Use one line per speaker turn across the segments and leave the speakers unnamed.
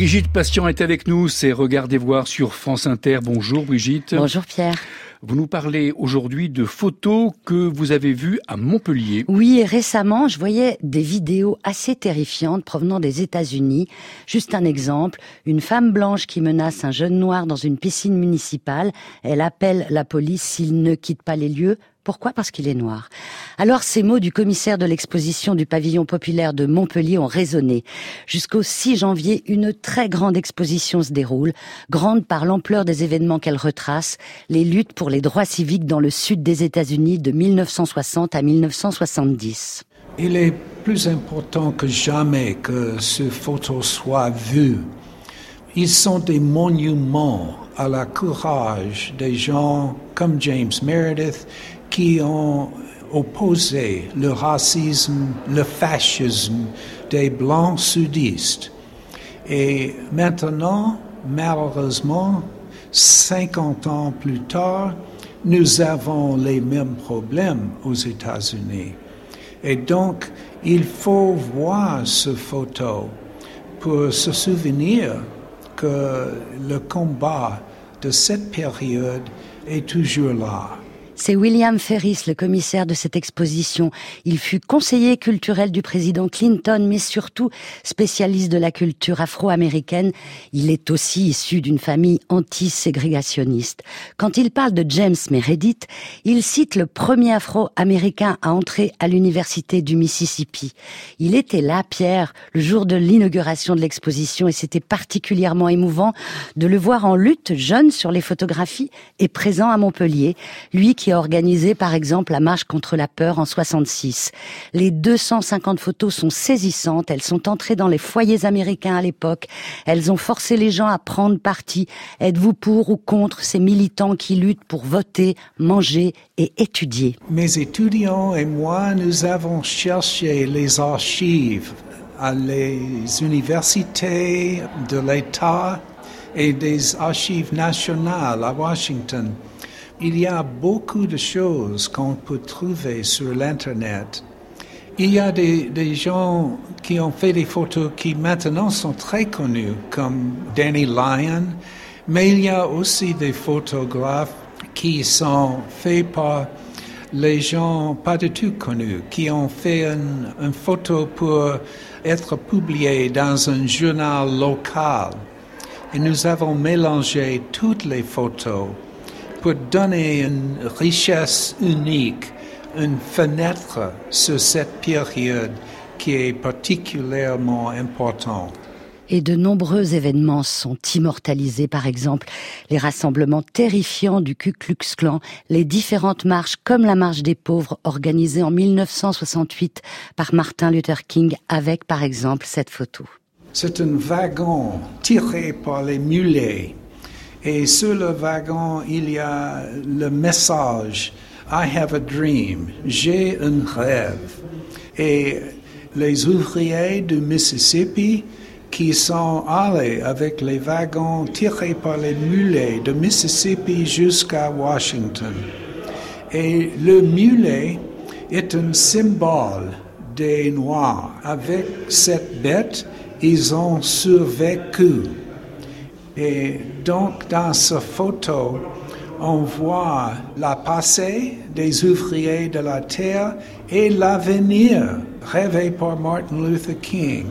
Brigitte Patient est avec nous, c'est Regardez voir sur France Inter. Bonjour Brigitte.
Bonjour Pierre.
Vous nous parlez aujourd'hui de photos que vous avez vues à Montpellier.
Oui, récemment, je voyais des vidéos assez terrifiantes provenant des États-Unis. Juste un exemple, une femme blanche qui menace un jeune noir dans une piscine municipale. Elle appelle la police s'il ne quitte pas les lieux. Pourquoi? Parce qu'il est noir. Alors ces mots du commissaire de l'exposition du pavillon populaire de Montpellier ont résonné. Jusqu'au 6 janvier, une très grande exposition se déroule, grande par l'ampleur des événements qu'elle retrace, les luttes pour les droits civiques dans le sud des États-Unis de 1960 à 1970.
Il est plus important que jamais que ces photos soient vues. Ils sont des monuments à la courage des gens comme James Meredith qui ont opposé le racisme, le fascisme des blancs sudistes. Et maintenant, malheureusement, 50 ans plus tard, nous avons les mêmes problèmes aux États-Unis. Et donc, il faut voir ce photo pour se souvenir que le combat de cette période est toujours là.
C'est William Ferris, le commissaire de cette exposition. Il fut conseiller culturel du président Clinton, mais surtout spécialiste de la culture afro-américaine. Il est aussi issu d'une famille anti-ségrégationniste. Quand il parle de James Meredith, il cite le premier afro-américain à entrer à l'université du Mississippi. Il était là, Pierre, le jour de l'inauguration de l'exposition et c'était particulièrement émouvant de le voir en lutte, jeune sur les photographies et présent à Montpellier. Lui qui a organisé par exemple la marche contre la peur en 66. Les 250 photos sont saisissantes, elles sont entrées dans les foyers américains à l'époque, elles ont forcé les gens à prendre parti. Êtes-vous pour ou contre ces militants qui luttent pour voter, manger et étudier?
Mes étudiants et moi, nous avons cherché les archives à les universités de l'État et des archives nationales à Washington. Il y a beaucoup de choses qu'on peut trouver sur l'Internet. Il y a des, gens qui ont fait des photos qui maintenant sont très connus, comme Danny Lyon, mais il y a aussi des photographes qui sont faits par les gens pas du tout connus, qui ont fait une, une photo pour être publiée dans un journal local. Et nous avons mélangé toutes les photos pour donner une richesse unique, une fenêtre sur cette période qui est particulièrement importante.
Et de nombreux événements sont immortalisés, par exemple les rassemblements terrifiants du Ku Klux Klan, les différentes marches comme la marche des pauvres organisée en 1968 par Martin Luther King avec, par exemple, cette photo.
C'est un wagon tiré par les mulets et sur le wagon, il y a le message I have a dream, j'ai un rêve. Et les ouvriers du Mississippi qui sont allés avec les wagons tirés par les mulets de Mississippi jusqu'à Washington. Et le mulet est un symbole des Noirs. Avec cette bête, ils ont survécu. Et donc, dans cette photo, on voit la passé des ouvriers de la terre et l'avenir rêvé par Martin Luther King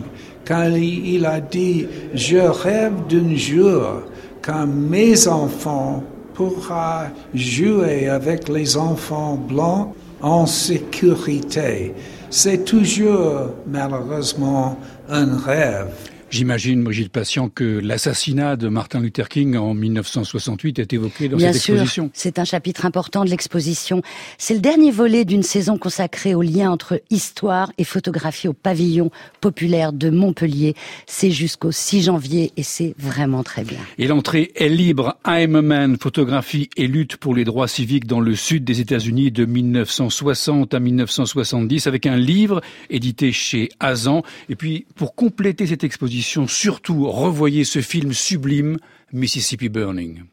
quand il a dit Je rêve d'un jour quand mes enfants pourront jouer avec les enfants blancs en sécurité. C'est toujours malheureusement un rêve.
J'imagine, Brigitte Patient, que l'assassinat de Martin Luther King en 1968 est évoqué dans
cette
exposition.
C'est un chapitre important de l'exposition. C'est le dernier volet d'une saison consacrée au lien entre histoire et photographie au pavillon populaire de Montpellier. C'est jusqu'au 6 janvier et c'est vraiment très bien.
Et l'entrée est libre. I'm a man, photographie et lutte pour les droits civiques dans le sud des États-Unis de 1960 à 1970 avec un livre édité chez Azan. Et puis, pour compléter cette exposition, surtout revoyez ce film sublime, Mississippi Burning.